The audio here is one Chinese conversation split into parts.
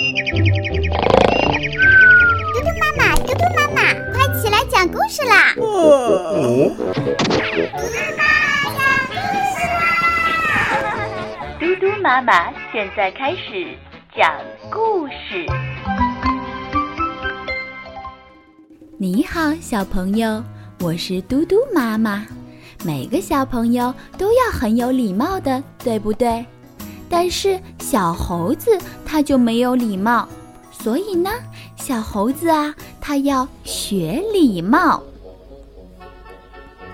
嘟嘟妈妈，嘟嘟妈妈，快起来讲故事啦！嘟嘟妈妈讲故事啦！嘟嘟妈妈现在开始讲故事。你好，小朋友，我是嘟嘟妈妈。每个小朋友都要很有礼貌的，对不对？但是小猴子它就没有礼貌，所以呢，小猴子啊，它要学礼貌。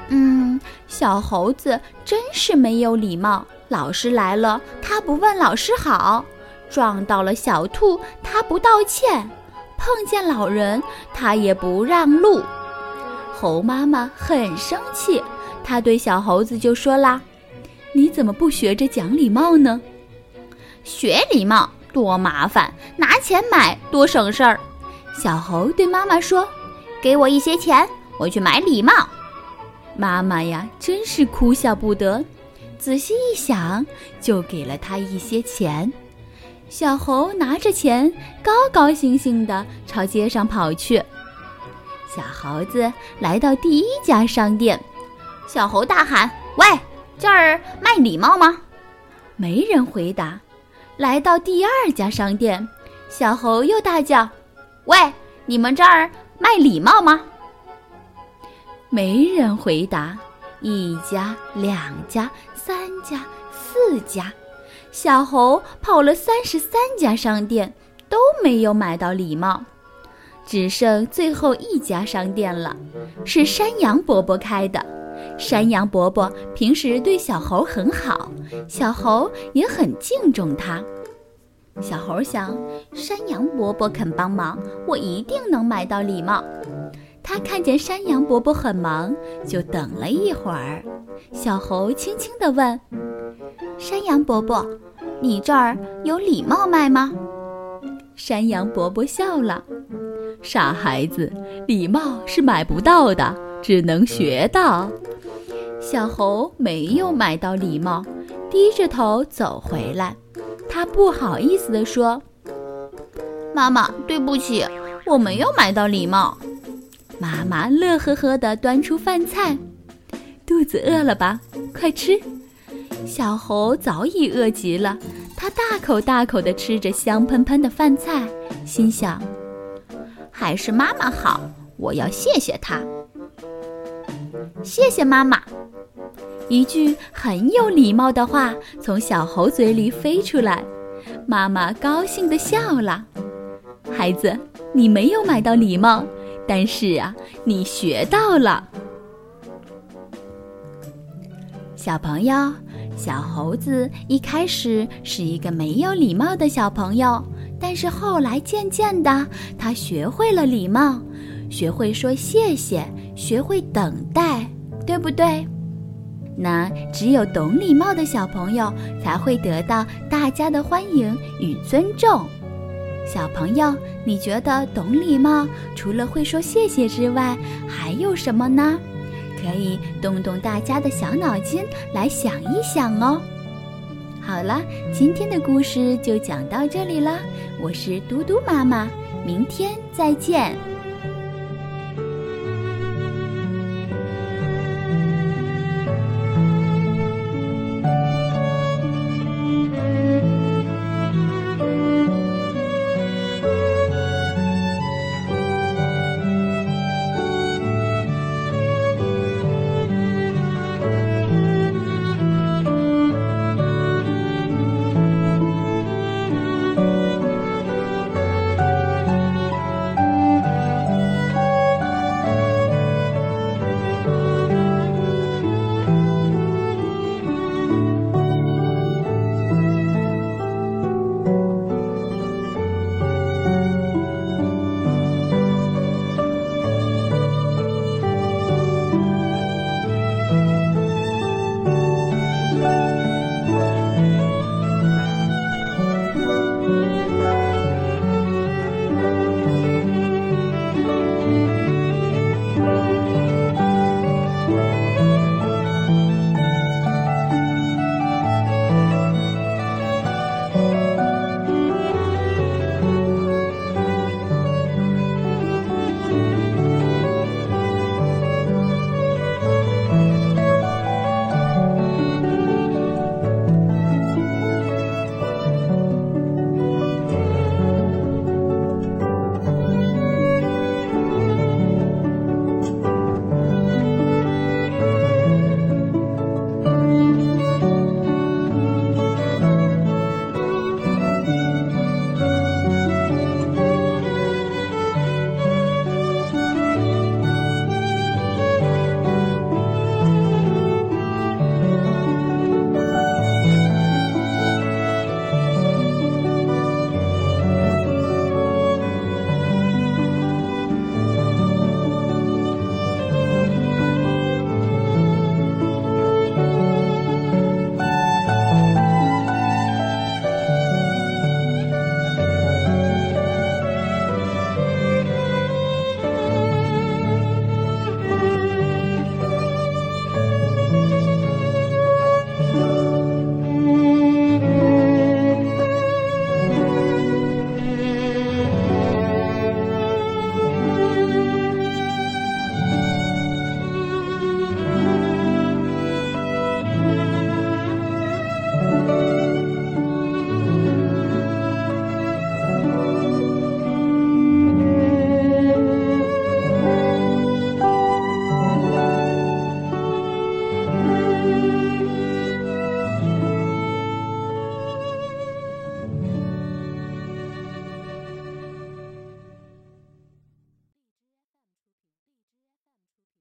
嗯，小猴子真是没有礼貌。老师来了，他不问老师好；撞到了小兔，他不道歉；碰见老人，他也不让路。猴妈妈很生气，她对小猴子就说啦：“你怎么不学着讲礼貌呢？”学礼貌多麻烦，拿钱买多省事儿。小猴对妈妈说：“给我一些钱，我去买礼貌。”妈妈呀，真是哭笑不得。仔细一想，就给了他一些钱。小猴拿着钱，高高兴兴地朝街上跑去。小猴子来到第一家商店，小猴大喊：“喂，这儿卖礼貌吗？”没人回答。来到第二家商店，小猴又大叫：“喂，你们这儿卖礼貌吗？”没人回答。一家、两家、三家、四家，小猴跑了三十三家商店，都没有买到礼帽，只剩最后一家商店了，是山羊伯伯开的。山羊伯伯平时对小猴很好，小猴也很敬重他。小猴想，山羊伯伯肯帮忙，我一定能买到礼帽。他看见山羊伯伯很忙，就等了一会儿。小猴轻轻地问：“山羊伯伯，你这儿有礼帽卖吗？”山羊伯伯笑了：“傻孩子，礼帽是买不到的，只能学到。”小猴没有买到礼帽，低着头走回来。他不好意思地说：“妈妈，对不起，我没有买到礼帽。”妈妈乐呵呵地端出饭菜，肚子饿了吧？快吃！小猴早已饿极了，它大口大口地吃着香喷喷的饭菜，心想：还是妈妈好，我要谢谢她。谢谢妈妈！一句很有礼貌的话从小猴嘴里飞出来，妈妈高兴地笑了。孩子，你没有买到礼貌，但是啊，你学到了。小朋友，小猴子一开始是一个没有礼貌的小朋友，但是后来渐渐的，他学会了礼貌，学会说谢谢，学会等待，对不对？那只有懂礼貌的小朋友才会得到大家的欢迎与尊重。小朋友，你觉得懂礼貌除了会说谢谢之外，还有什么呢？可以动动大家的小脑筋来想一想哦。好了，今天的故事就讲到这里了。我是嘟嘟妈妈，明天再见。Bye.